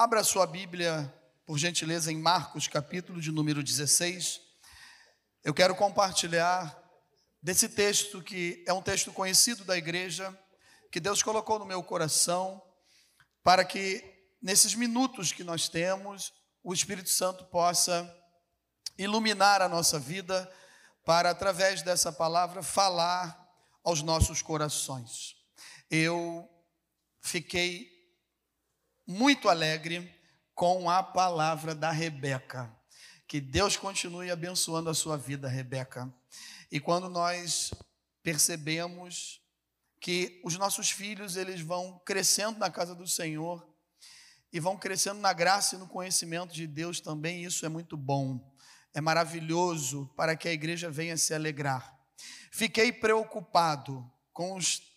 Abra sua Bíblia, por gentileza, em Marcos, capítulo de número 16. Eu quero compartilhar desse texto que é um texto conhecido da igreja, que Deus colocou no meu coração, para que nesses minutos que nós temos, o Espírito Santo possa iluminar a nossa vida, para através dessa palavra falar aos nossos corações. Eu fiquei muito alegre com a palavra da Rebeca. Que Deus continue abençoando a sua vida, Rebeca. E quando nós percebemos que os nossos filhos eles vão crescendo na casa do Senhor e vão crescendo na graça e no conhecimento de Deus também, isso é muito bom. É maravilhoso para que a igreja venha se alegrar. Fiquei preocupado com os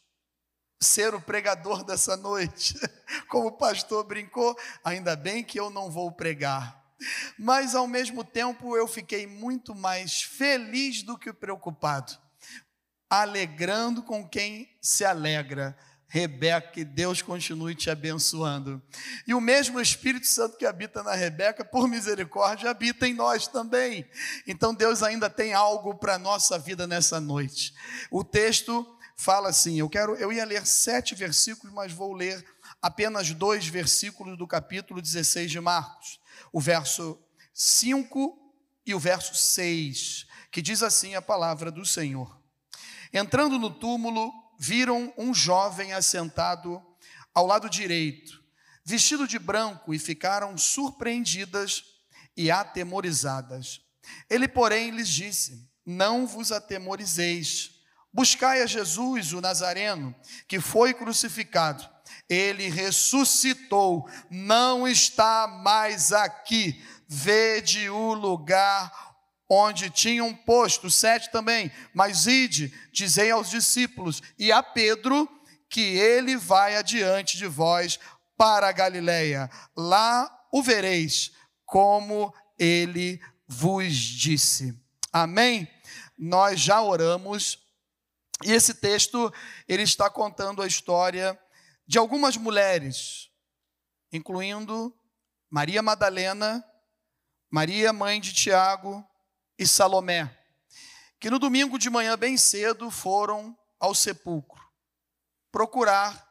ser o pregador dessa noite. Como o pastor brincou, ainda bem que eu não vou pregar. Mas ao mesmo tempo eu fiquei muito mais feliz do que preocupado, alegrando com quem se alegra. Rebeca, que Deus continue te abençoando. E o mesmo Espírito Santo que habita na Rebeca, por misericórdia, habita em nós também. Então Deus ainda tem algo para a nossa vida nessa noite. O texto fala assim: eu quero, eu ia ler sete versículos, mas vou ler apenas dois versículos do capítulo 16 de Marcos, o verso 5 e o verso 6, que diz assim a palavra do Senhor. Entrando no túmulo, viram um jovem assentado ao lado direito, vestido de branco, e ficaram surpreendidas e atemorizadas. Ele, porém, lhes disse: Não vos atemorizeis Buscai a Jesus, o Nazareno, que foi crucificado. Ele ressuscitou, não está mais aqui. Vede o lugar onde tinham posto, sete também. Mas ide, dizei aos discípulos e a Pedro que ele vai adiante de vós para a Galileia. Lá o vereis, como ele vos disse. Amém? Nós já oramos e esse texto, ele está contando a história de algumas mulheres, incluindo Maria Madalena, Maria mãe de Tiago e Salomé, que no domingo de manhã bem cedo foram ao sepulcro procurar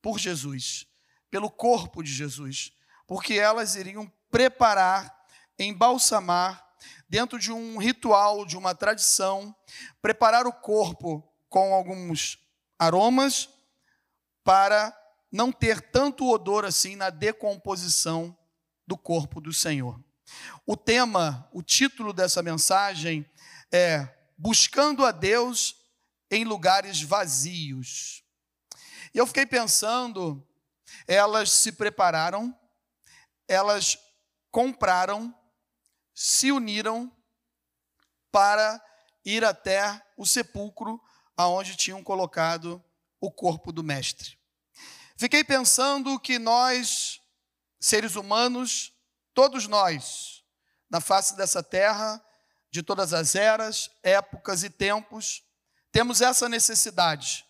por Jesus, pelo corpo de Jesus, porque elas iriam preparar, embalsamar, dentro de um ritual, de uma tradição, preparar o corpo com alguns aromas para não ter tanto odor assim na decomposição do corpo do Senhor. O tema, o título dessa mensagem é Buscando a Deus em lugares vazios. E eu fiquei pensando, elas se prepararam, elas compraram, se uniram para ir até o sepulcro aonde tinham colocado o corpo do mestre. Fiquei pensando que nós, seres humanos, todos nós, na face dessa terra, de todas as eras, épocas e tempos, temos essa necessidade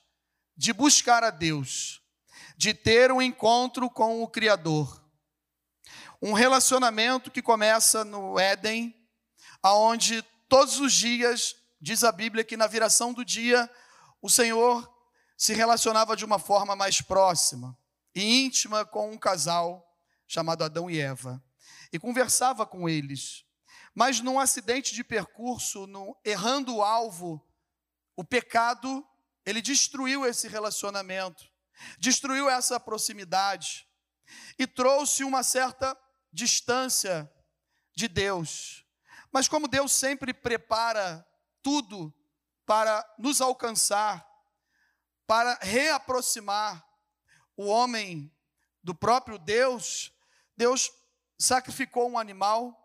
de buscar a Deus, de ter um encontro com o Criador. Um relacionamento que começa no Éden, aonde todos os dias Diz a Bíblia que na viração do dia, o Senhor se relacionava de uma forma mais próxima e íntima com um casal chamado Adão e Eva e conversava com eles. Mas num acidente de percurso, no, errando o alvo, o pecado, ele destruiu esse relacionamento, destruiu essa proximidade e trouxe uma certa distância de Deus. Mas como Deus sempre prepara tudo para nos alcançar, para reaproximar o homem do próprio Deus, Deus sacrificou um animal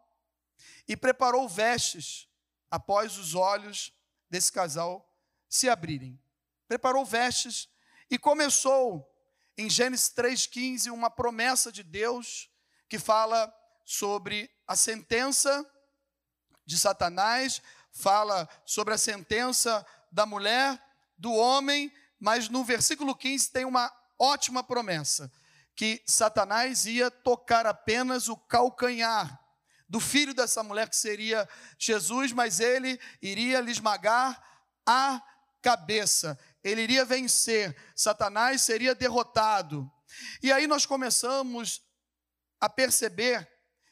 e preparou vestes após os olhos desse casal se abrirem. Preparou vestes e começou em Gênesis 3,15 uma promessa de Deus que fala sobre a sentença de Satanás, fala sobre a sentença da mulher, do homem, mas no versículo 15 tem uma ótima promessa, que Satanás ia tocar apenas o calcanhar do filho dessa mulher, que seria Jesus, mas ele iria lhe esmagar a cabeça, ele iria vencer, Satanás seria derrotado. E aí nós começamos a perceber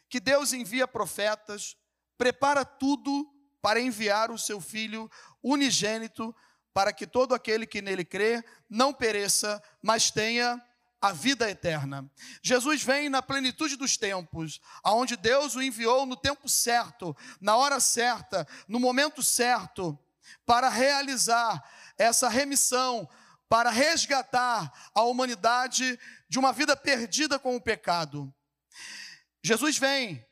que Deus envia profetas, prepara tudo para enviar o seu filho unigênito, para que todo aquele que nele crê não pereça, mas tenha a vida eterna. Jesus vem na plenitude dos tempos, aonde Deus o enviou no tempo certo, na hora certa, no momento certo, para realizar essa remissão, para resgatar a humanidade de uma vida perdida com o pecado. Jesus vem,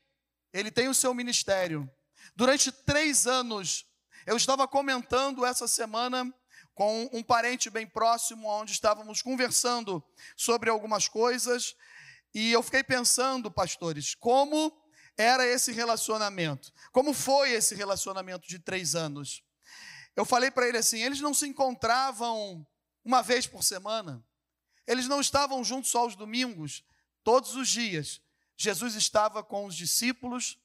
ele tem o seu ministério. Durante três anos, eu estava comentando essa semana com um parente bem próximo, onde estávamos conversando sobre algumas coisas, e eu fiquei pensando, pastores, como era esse relacionamento, como foi esse relacionamento de três anos. Eu falei para ele assim: eles não se encontravam uma vez por semana, eles não estavam juntos só aos domingos, todos os dias. Jesus estava com os discípulos,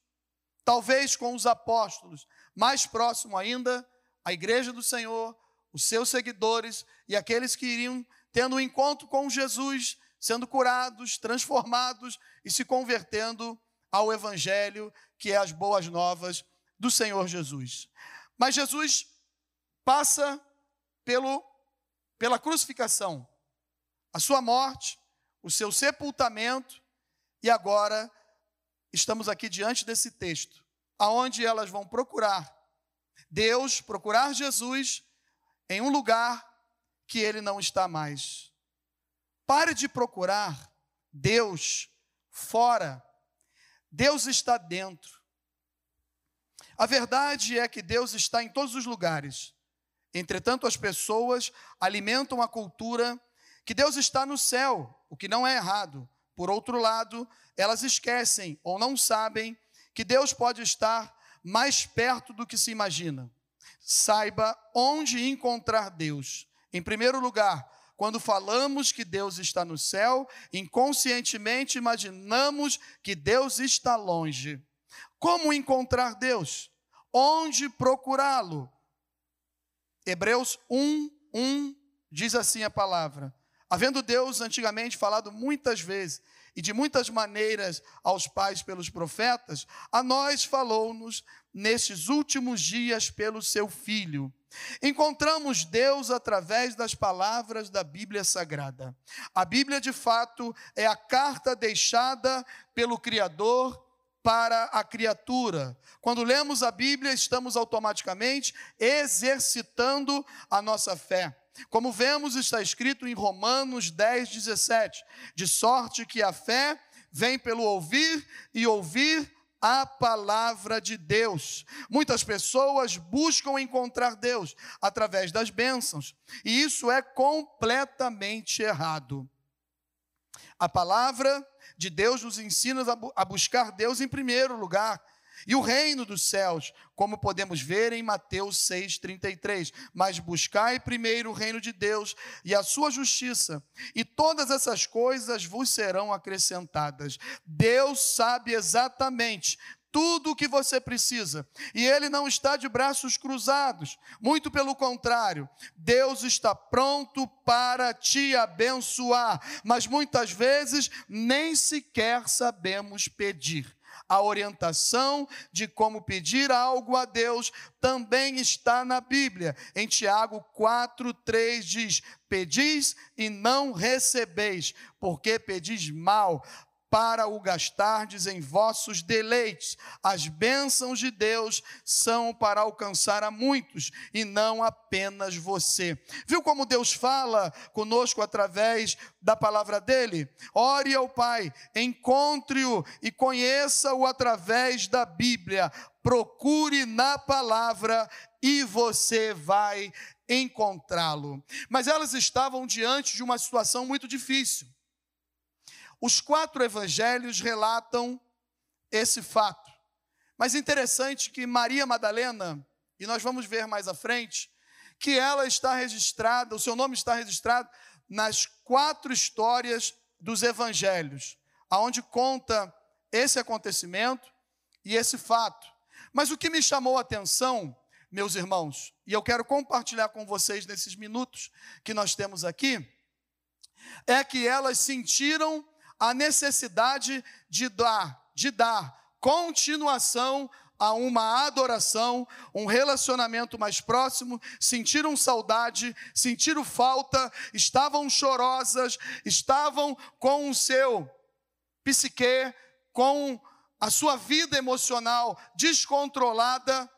talvez com os apóstolos, mais próximo ainda, a igreja do Senhor, os seus seguidores e aqueles que iriam tendo um encontro com Jesus, sendo curados, transformados e se convertendo ao Evangelho, que é as boas novas do Senhor Jesus. Mas Jesus passa pelo, pela crucificação, a sua morte, o seu sepultamento, e agora estamos aqui diante desse texto, aonde elas vão procurar Deus, procurar Jesus em um lugar que ele não está mais. Pare de procurar Deus fora. Deus está dentro. A verdade é que Deus está em todos os lugares. Entretanto, as pessoas alimentam a cultura que Deus está no céu, o que não é errado. Por outro lado, elas esquecem ou não sabem que Deus pode estar mais perto do que se imagina saiba onde encontrar Deus. Em primeiro lugar, quando falamos que Deus está no céu, inconscientemente imaginamos que Deus está longe. Como encontrar Deus? Onde procurá-lo? Hebreus 1, 1 diz assim a palavra: Havendo Deus antigamente falado muitas vezes e de muitas maneiras aos pais pelos profetas, a nós falou-nos nestes últimos dias pelo seu Filho. Encontramos Deus através das palavras da Bíblia Sagrada. A Bíblia, de fato, é a carta deixada pelo Criador para a criatura. Quando lemos a Bíblia, estamos automaticamente exercitando a nossa fé. Como vemos, está escrito em Romanos 10, 17: de sorte que a fé vem pelo ouvir e ouvir a palavra de Deus. Muitas pessoas buscam encontrar Deus através das bênçãos, e isso é completamente errado. A palavra de Deus nos ensina a buscar Deus em primeiro lugar e o reino dos céus, como podemos ver em Mateus 6,33. Mas buscai primeiro o reino de Deus e a sua justiça, e todas essas coisas vos serão acrescentadas. Deus sabe exatamente tudo o que você precisa. E Ele não está de braços cruzados, muito pelo contrário, Deus está pronto para te abençoar, mas muitas vezes nem sequer sabemos pedir a orientação de como pedir algo a Deus também está na Bíblia. Em Tiago 4, 3 diz: Pedis e não recebeis, porque pedis mal, para o gastardes em vossos deleites. As bênçãos de Deus são para alcançar a muitos e não apenas você. Viu como Deus fala conosco através da palavra dele? Ore ao Pai, encontre-o e conheça-o através da Bíblia. Procure na palavra e você vai encontrá-lo. Mas elas estavam diante de uma situação muito difícil. Os quatro evangelhos relatam esse fato. Mas interessante que Maria Madalena, e nós vamos ver mais à frente, que ela está registrada, o seu nome está registrado nas quatro histórias dos evangelhos, aonde conta esse acontecimento e esse fato. Mas o que me chamou a atenção, meus irmãos, e eu quero compartilhar com vocês nesses minutos que nós temos aqui, é que elas sentiram a necessidade de dar, de dar continuação a uma adoração, um relacionamento mais próximo, sentiram saudade, sentiram falta, estavam chorosas, estavam com o seu psique, com a sua vida emocional descontrolada,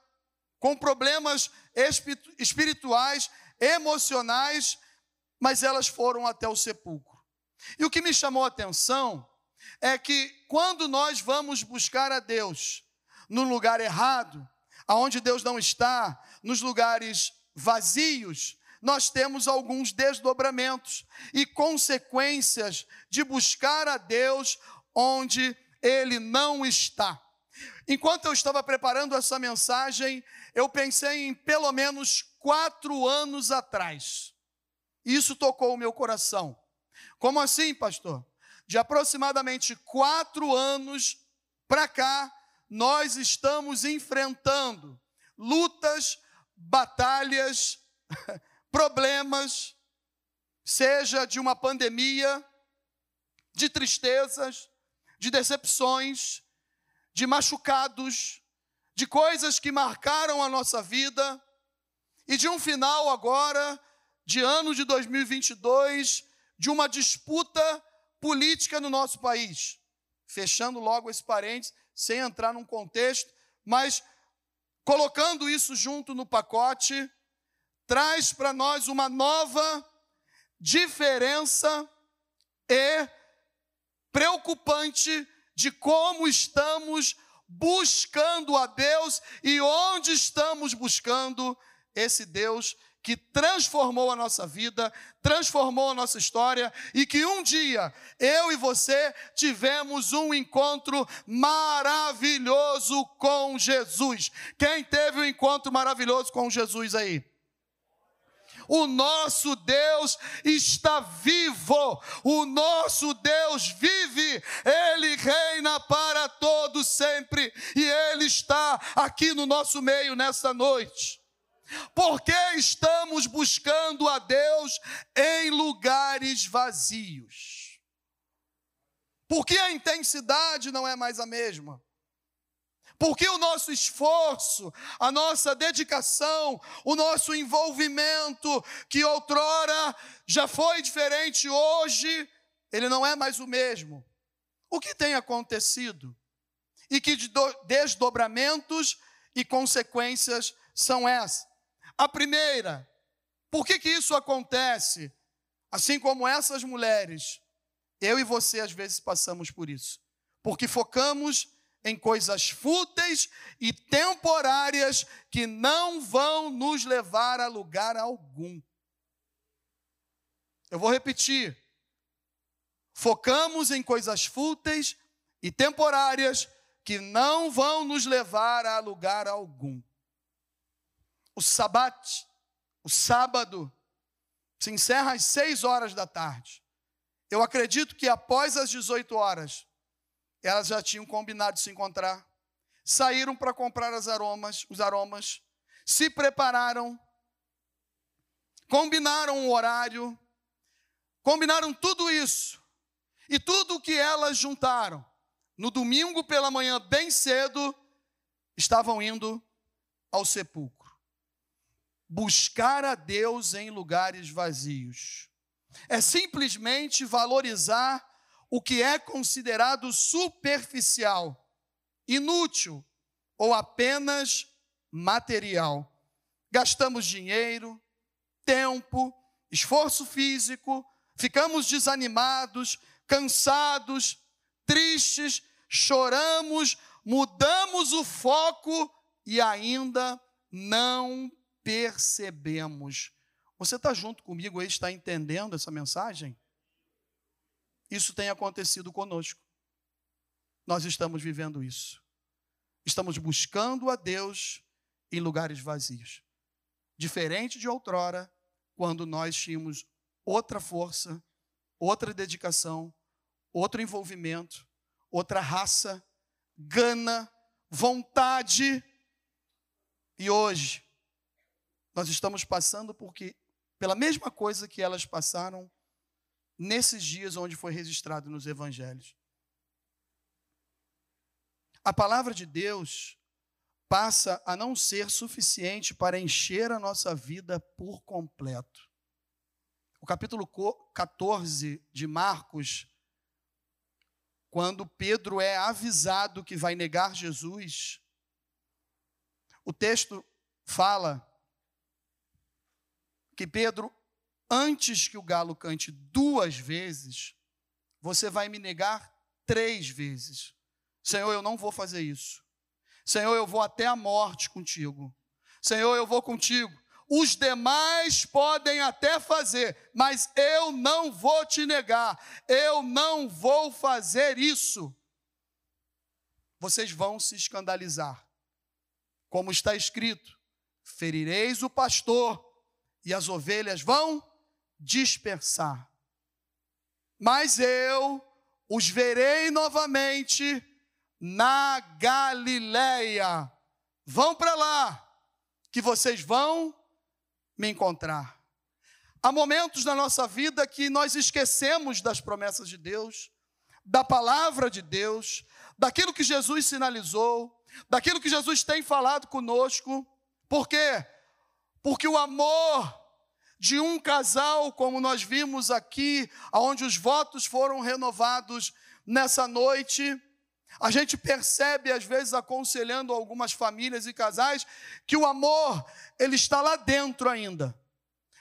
com problemas espirituais, emocionais, mas elas foram até o sepulcro. E o que me chamou a atenção é que quando nós vamos buscar a Deus no lugar errado, aonde Deus não está, nos lugares vazios, nós temos alguns desdobramentos e consequências de buscar a Deus onde Ele não está. Enquanto eu estava preparando essa mensagem, eu pensei em pelo menos quatro anos atrás. Isso tocou o meu coração. Como assim, pastor? De aproximadamente quatro anos para cá, nós estamos enfrentando lutas, batalhas, problemas, seja de uma pandemia, de tristezas, de decepções, de machucados, de coisas que marcaram a nossa vida, e de um final agora, de ano de 2022, de uma disputa política no nosso país. Fechando logo esse parênteses, sem entrar num contexto, mas colocando isso junto no pacote, traz para nós uma nova diferença e preocupante de como estamos buscando a Deus e onde estamos buscando esse Deus que transformou a nossa vida, transformou a nossa história e que um dia eu e você tivemos um encontro maravilhoso com Jesus. Quem teve um encontro maravilhoso com Jesus aí? O nosso Deus está vivo, o nosso Deus vive, ele reina para todos sempre e ele está aqui no nosso meio nesta noite. Por que estamos buscando a Deus em lugares vazios? Por que a intensidade não é mais a mesma? Porque o nosso esforço, a nossa dedicação, o nosso envolvimento, que outrora já foi diferente, hoje ele não é mais o mesmo. O que tem acontecido? E que desdobramentos e consequências são essas? A primeira, por que, que isso acontece? Assim como essas mulheres, eu e você às vezes passamos por isso. Porque focamos em coisas fúteis e temporárias que não vão nos levar a lugar algum. Eu vou repetir. Focamos em coisas fúteis e temporárias que não vão nos levar a lugar algum o sabat, o sábado, se encerra às seis horas da tarde. Eu acredito que após as 18 horas, elas já tinham combinado de se encontrar, saíram para comprar as aromas, os aromas, se prepararam, combinaram o horário, combinaram tudo isso. E tudo o que elas juntaram, no domingo pela manhã, bem cedo, estavam indo ao sepulcro buscar a Deus em lugares vazios. É simplesmente valorizar o que é considerado superficial, inútil ou apenas material. Gastamos dinheiro, tempo, esforço físico, ficamos desanimados, cansados, tristes, choramos, mudamos o foco e ainda não percebemos. Você está junto comigo aí, está entendendo essa mensagem? Isso tem acontecido conosco. Nós estamos vivendo isso. Estamos buscando a Deus em lugares vazios. Diferente de outrora, quando nós tínhamos outra força, outra dedicação, outro envolvimento, outra raça, gana, vontade. E hoje, nós estamos passando porque, pela mesma coisa que elas passaram nesses dias onde foi registrado nos evangelhos. A palavra de Deus passa a não ser suficiente para encher a nossa vida por completo. O capítulo 14 de Marcos, quando Pedro é avisado que vai negar Jesus, o texto fala que Pedro, antes que o galo cante duas vezes, você vai me negar três vezes. Senhor, eu não vou fazer isso. Senhor, eu vou até a morte contigo. Senhor, eu vou contigo. Os demais podem até fazer, mas eu não vou te negar. Eu não vou fazer isso. Vocês vão se escandalizar. Como está escrito: ferireis o pastor e as ovelhas vão dispersar. Mas eu os verei novamente na Galileia. Vão para lá, que vocês vão me encontrar. Há momentos na nossa vida que nós esquecemos das promessas de Deus, da palavra de Deus, daquilo que Jesus sinalizou, daquilo que Jesus tem falado conosco. Por quê? Porque o amor de um casal, como nós vimos aqui, onde os votos foram renovados nessa noite, a gente percebe, às vezes, aconselhando algumas famílias e casais, que o amor, ele está lá dentro ainda.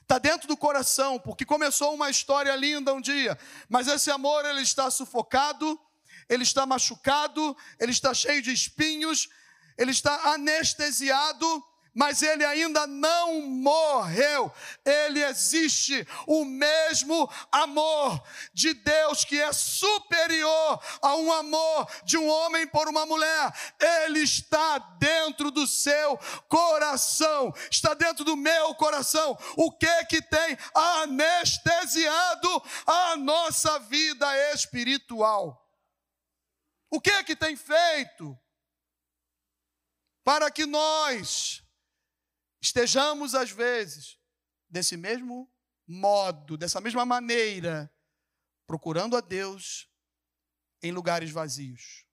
Está dentro do coração, porque começou uma história linda um dia, mas esse amor, ele está sufocado, ele está machucado, ele está cheio de espinhos, ele está anestesiado, mas ele ainda não morreu. Ele existe, o mesmo amor de Deus que é superior a um amor de um homem por uma mulher. Ele está dentro do seu coração, está dentro do meu coração. O que que tem anestesiado a nossa vida espiritual? O que que tem feito para que nós estejamos, às vezes, desse mesmo modo, dessa mesma maneira, procurando a Deus em lugares vazios.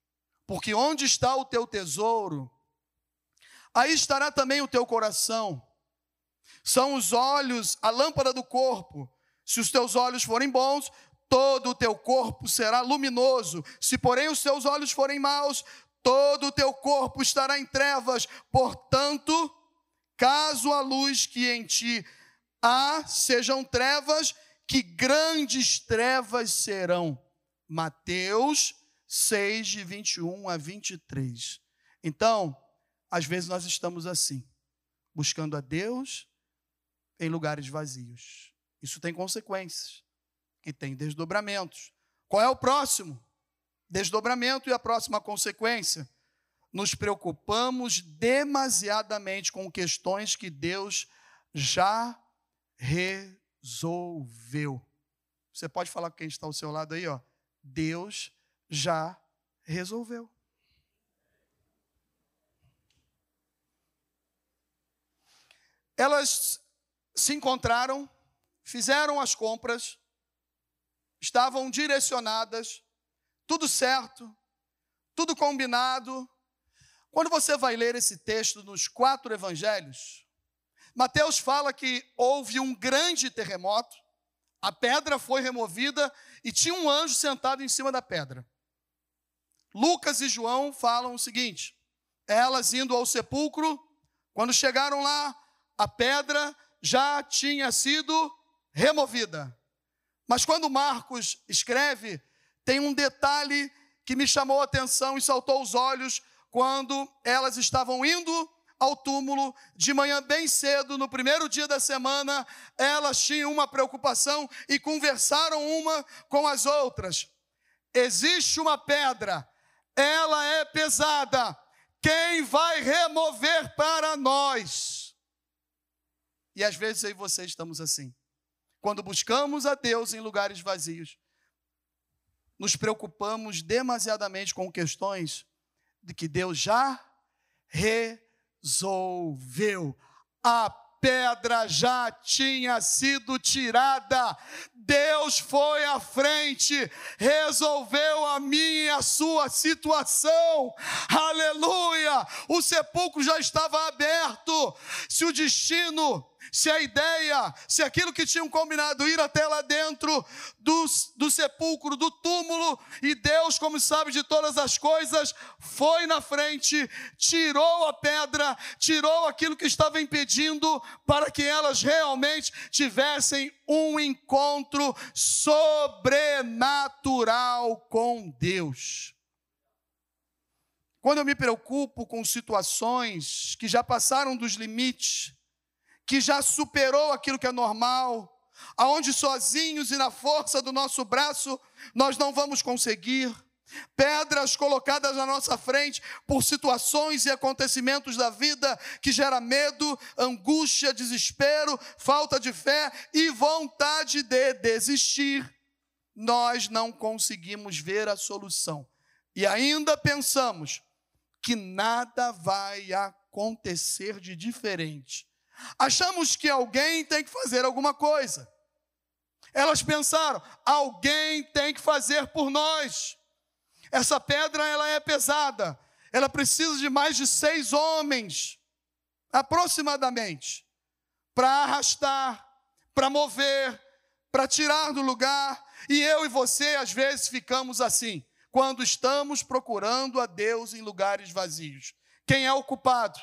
Porque onde está o teu tesouro, aí estará também o teu coração. São os olhos, a lâmpada do corpo. Se os teus olhos forem bons, todo o teu corpo será luminoso. Se, porém, os teus olhos forem maus, todo o teu corpo estará em trevas. Portanto, Caso a luz que em ti há sejam trevas, que grandes trevas serão. Mateus 6, de 21 a 23. Então, às vezes nós estamos assim, buscando a Deus em lugares vazios. Isso tem consequências e tem desdobramentos. Qual é o próximo? Desdobramento e a próxima consequência nos preocupamos demasiadamente com questões que Deus já resolveu. Você pode falar com quem está ao seu lado aí, ó. Deus já resolveu. Elas se encontraram, fizeram as compras, estavam direcionadas, tudo certo, tudo combinado, quando você vai ler esse texto nos quatro evangelhos, Mateus fala que houve um grande terremoto, a pedra foi removida e tinha um anjo sentado em cima da pedra. Lucas e João falam o seguinte: elas indo ao sepulcro, quando chegaram lá, a pedra já tinha sido removida. Mas quando Marcos escreve, tem um detalhe que me chamou a atenção e saltou os olhos quando elas estavam indo ao túmulo de manhã bem cedo, no primeiro dia da semana, elas tinham uma preocupação e conversaram uma com as outras. Existe uma pedra, ela é pesada, quem vai remover para nós? E às vezes eu e você estamos assim. Quando buscamos a Deus em lugares vazios, nos preocupamos demasiadamente com questões de que Deus já resolveu. A pedra já tinha sido tirada. Deus foi à frente, resolveu a minha e a sua situação. Aleluia! O sepulcro já estava aberto. Se o destino se a ideia, se aquilo que tinham combinado ir até lá dentro do, do sepulcro, do túmulo, e Deus, como sabe de todas as coisas, foi na frente, tirou a pedra, tirou aquilo que estava impedindo, para que elas realmente tivessem um encontro sobrenatural com Deus. Quando eu me preocupo com situações que já passaram dos limites, que já superou aquilo que é normal, aonde sozinhos e na força do nosso braço nós não vamos conseguir. Pedras colocadas na nossa frente por situações e acontecimentos da vida que gera medo, angústia, desespero, falta de fé e vontade de desistir. Nós não conseguimos ver a solução e ainda pensamos que nada vai acontecer de diferente Achamos que alguém tem que fazer alguma coisa. Elas pensaram, alguém tem que fazer por nós. Essa pedra ela é pesada. Ela precisa de mais de seis homens, aproximadamente, para arrastar, para mover, para tirar do lugar. E eu e você, às vezes, ficamos assim, quando estamos procurando a Deus em lugares vazios. Quem é o culpado?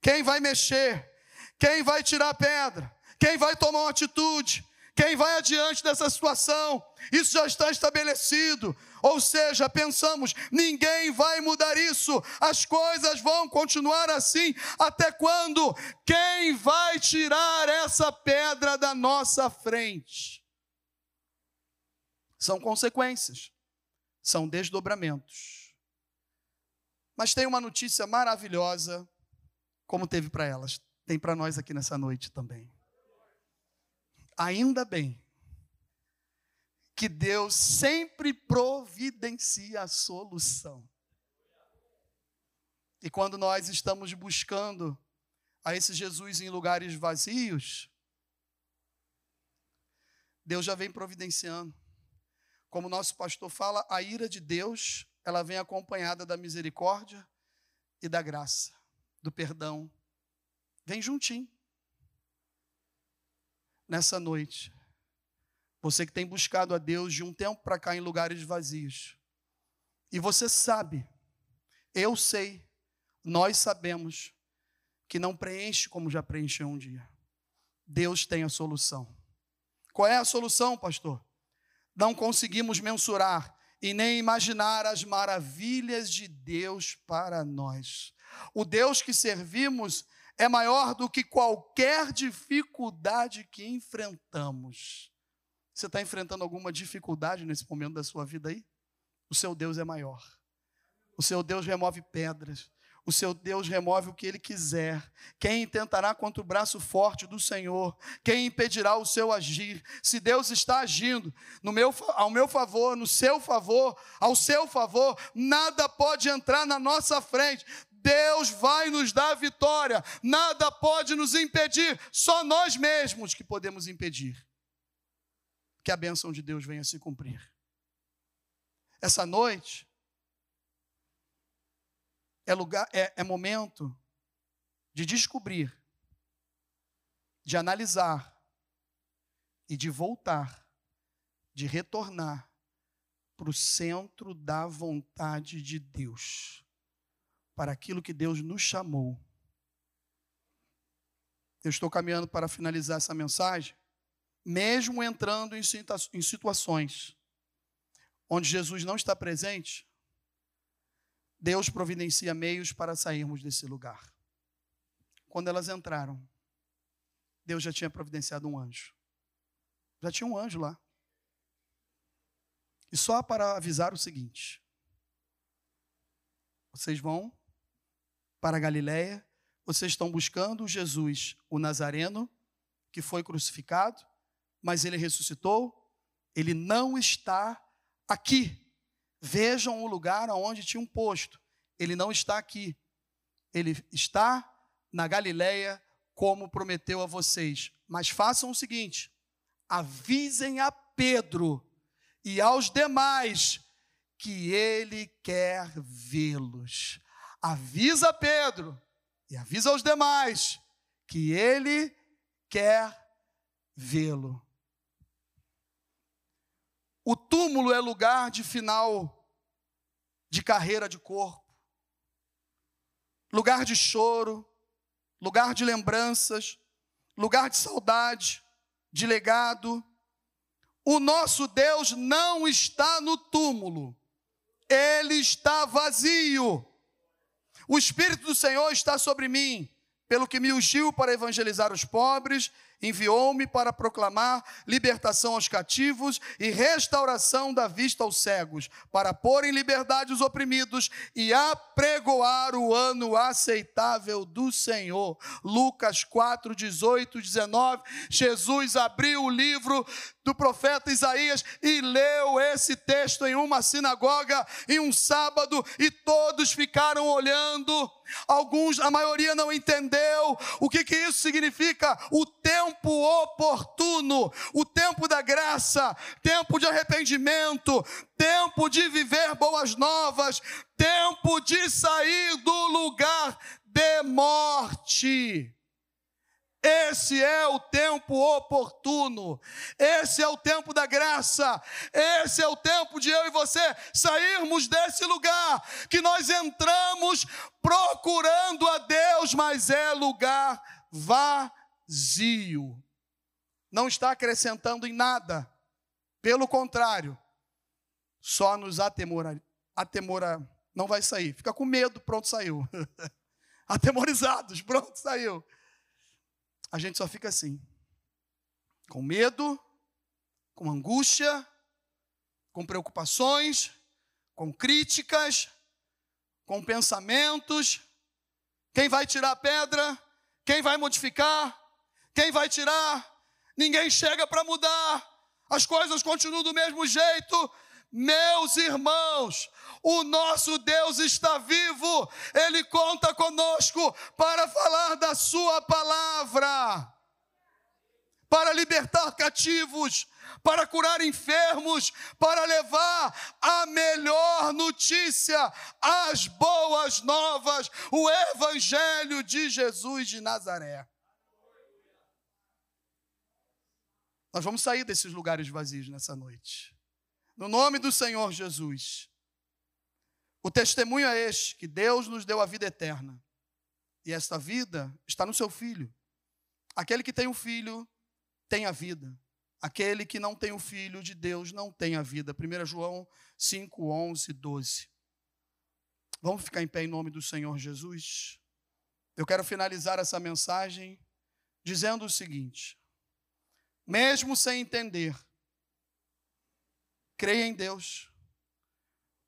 Quem vai mexer? Quem vai tirar a pedra? Quem vai tomar uma atitude? Quem vai adiante dessa situação? Isso já está estabelecido. Ou seja, pensamos, ninguém vai mudar isso, as coisas vão continuar assim, até quando? Quem vai tirar essa pedra da nossa frente? São consequências, são desdobramentos. Mas tem uma notícia maravilhosa, como teve para elas tem para nós aqui nessa noite também. Ainda bem que Deus sempre providencia a solução. E quando nós estamos buscando a esse Jesus em lugares vazios, Deus já vem providenciando. Como nosso pastor fala, a ira de Deus, ela vem acompanhada da misericórdia e da graça, do perdão Vem juntinho. Nessa noite. Você que tem buscado a Deus de um tempo para cá em lugares vazios. E você sabe, eu sei, nós sabemos, que não preenche como já preencheu um dia. Deus tem a solução. Qual é a solução, pastor? Não conseguimos mensurar e nem imaginar as maravilhas de Deus para nós. O Deus que servimos é maior do que qualquer dificuldade que enfrentamos. Você está enfrentando alguma dificuldade nesse momento da sua vida aí? O seu Deus é maior. O seu Deus remove pedras. O seu Deus remove o que ele quiser. Quem tentará contra o braço forte do Senhor? Quem impedirá o seu agir? Se Deus está agindo no meu, ao meu favor, no seu favor, ao seu favor, nada pode entrar na nossa frente. Deus vai nos dar vitória, nada pode nos impedir, só nós mesmos que podemos impedir que a bênção de Deus venha se cumprir. Essa noite é lugar, é, é momento de descobrir, de analisar e de voltar, de retornar para o centro da vontade de Deus para aquilo que Deus nos chamou. Eu estou caminhando para finalizar essa mensagem, mesmo entrando em situações onde Jesus não está presente, Deus providencia meios para sairmos desse lugar. Quando elas entraram, Deus já tinha providenciado um anjo. Já tinha um anjo lá. E só para avisar o seguinte: vocês vão para a Galiléia, vocês estão buscando Jesus, o Nazareno, que foi crucificado, mas ele ressuscitou, ele não está aqui. Vejam o lugar onde tinha um posto. Ele não está aqui. Ele está na Galileia, como prometeu a vocês. Mas façam o seguinte: avisem a Pedro e aos demais que ele quer vê-los. Avisa Pedro e avisa aos demais que ele quer vê-lo. O túmulo é lugar de final de carreira de corpo, lugar de choro, lugar de lembranças, lugar de saudade, de legado. O nosso Deus não está no túmulo, ele está vazio. O Espírito do Senhor está sobre mim, pelo que me ungiu para evangelizar os pobres enviou-me para proclamar libertação aos cativos e restauração da vista aos cegos, para pôr em liberdade os oprimidos e apregoar o ano aceitável do Senhor. Lucas 4, 18, 19. Jesus abriu o livro do profeta Isaías e leu esse texto em uma sinagoga em um sábado e todos ficaram olhando. Alguns, a maioria não entendeu o que, que isso significa. O tempo oportuno, o tempo da graça, tempo de arrependimento, tempo de viver boas novas, tempo de sair do lugar de morte. Esse é o tempo oportuno, esse é o tempo da graça, esse é o tempo de eu e você sairmos desse lugar que nós entramos procurando a Deus, mas é lugar vazio. Não está acrescentando em nada, pelo contrário, só nos atemora, atemora, não vai sair, fica com medo, pronto, saiu. Atemorizados, pronto, saiu a gente só fica assim, com medo, com angústia, com preocupações, com críticas, com pensamentos. Quem vai tirar a pedra? Quem vai modificar? Quem vai tirar? Ninguém chega para mudar. As coisas continuam do mesmo jeito. Meus irmãos, o nosso Deus está vivo, Ele conta conosco para falar da Sua palavra, para libertar cativos, para curar enfermos, para levar a melhor notícia, as boas novas, o Evangelho de Jesus de Nazaré. Nós vamos sair desses lugares vazios nessa noite. No nome do Senhor Jesus. O testemunho é este: que Deus nos deu a vida eterna. E esta vida está no seu filho. Aquele que tem o um filho tem a vida. Aquele que não tem o filho de Deus não tem a vida. 1 João 5, 11, 12. Vamos ficar em pé em nome do Senhor Jesus? Eu quero finalizar essa mensagem dizendo o seguinte: mesmo sem entender, creia em Deus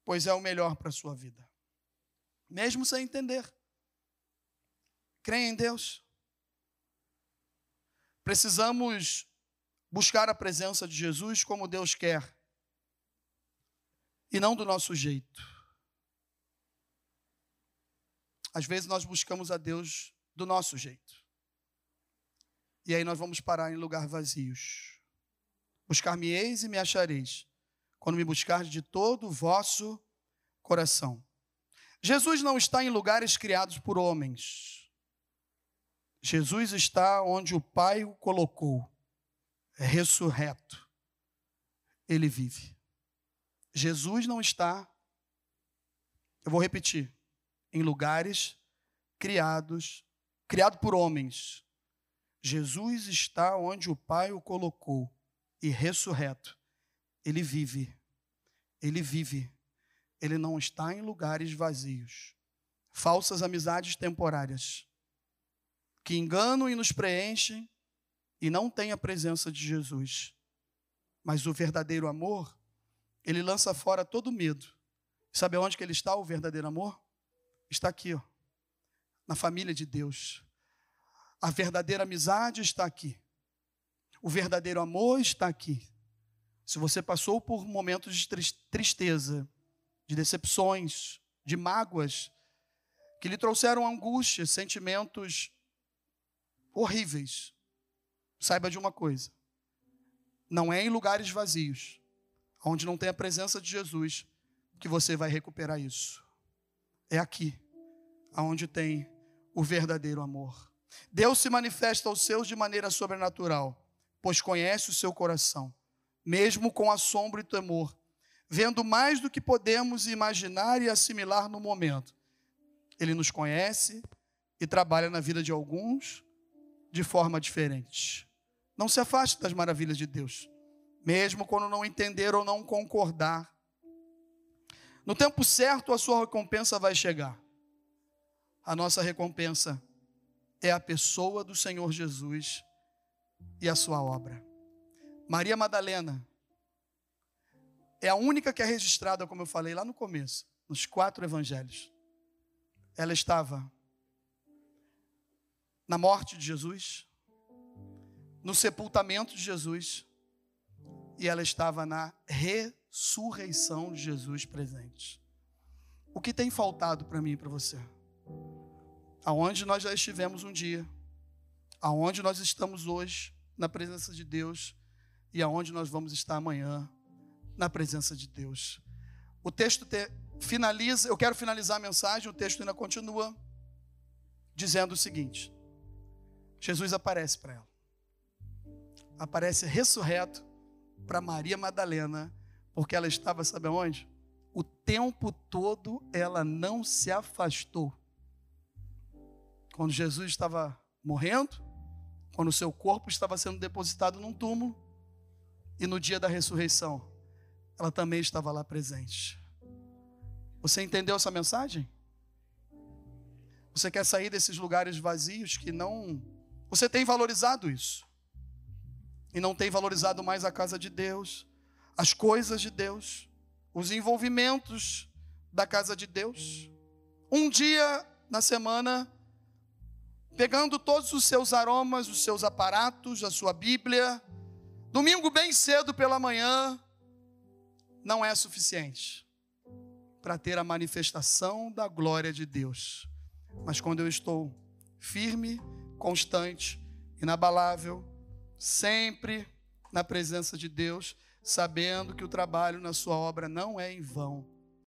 pois é o melhor para a sua vida. Mesmo sem entender. Creia em Deus. Precisamos buscar a presença de Jesus como Deus quer, e não do nosso jeito. Às vezes nós buscamos a Deus do nosso jeito. E aí nós vamos parar em lugar vazios. Buscar-me-eis e me achareis quando me buscar de todo o vosso coração. Jesus não está em lugares criados por homens. Jesus está onde o Pai o colocou, é ressurreto. Ele vive. Jesus não está, eu vou repetir, em lugares criados, criado por homens. Jesus está onde o Pai o colocou e ressurreto. Ele vive. Ele vive. Ele não está em lugares vazios. Falsas amizades temporárias que enganam e nos preenchem e não têm a presença de Jesus. Mas o verdadeiro amor, ele lança fora todo medo. Sabe onde que ele está, o verdadeiro amor? Está aqui, ó, na família de Deus. A verdadeira amizade está aqui. O verdadeiro amor está aqui. Se você passou por momentos de tristeza, de decepções, de mágoas, que lhe trouxeram angústia, sentimentos horríveis, saiba de uma coisa: não é em lugares vazios, onde não tem a presença de Jesus, que você vai recuperar isso. É aqui, aonde tem o verdadeiro amor. Deus se manifesta aos seus de maneira sobrenatural, pois conhece o seu coração, mesmo com assombro e temor, vendo mais do que podemos imaginar e assimilar no momento. Ele nos conhece e trabalha na vida de alguns de forma diferente. Não se afaste das maravilhas de Deus, mesmo quando não entender ou não concordar. No tempo certo, a sua recompensa vai chegar. A nossa recompensa é a pessoa do Senhor Jesus e a sua obra. Maria Madalena é a única que é registrada, como eu falei lá no começo, nos quatro evangelhos. Ela estava na morte de Jesus, no sepultamento de Jesus, e ela estava na ressurreição de Jesus presente. O que tem faltado para mim e para você? Aonde nós já estivemos um dia, aonde nós estamos hoje, na presença de Deus, e aonde nós vamos estar amanhã, na presença de Deus. O texto te, finaliza, eu quero finalizar a mensagem, o texto ainda continua dizendo o seguinte: Jesus aparece para ela. Aparece ressurreto para Maria Madalena, porque ela estava, sabe aonde? O tempo todo ela não se afastou. Quando Jesus estava morrendo, quando o seu corpo estava sendo depositado num túmulo, e no dia da ressurreição, ela também estava lá presente. Você entendeu essa mensagem? Você quer sair desses lugares vazios que não. Você tem valorizado isso. E não tem valorizado mais a casa de Deus, as coisas de Deus, os envolvimentos da casa de Deus. Um dia na semana, pegando todos os seus aromas, os seus aparatos, a sua Bíblia, domingo bem cedo pela manhã, não é suficiente para ter a manifestação da glória de Deus. Mas quando eu estou firme, constante, inabalável, sempre na presença de Deus, sabendo que o trabalho na sua obra não é em vão,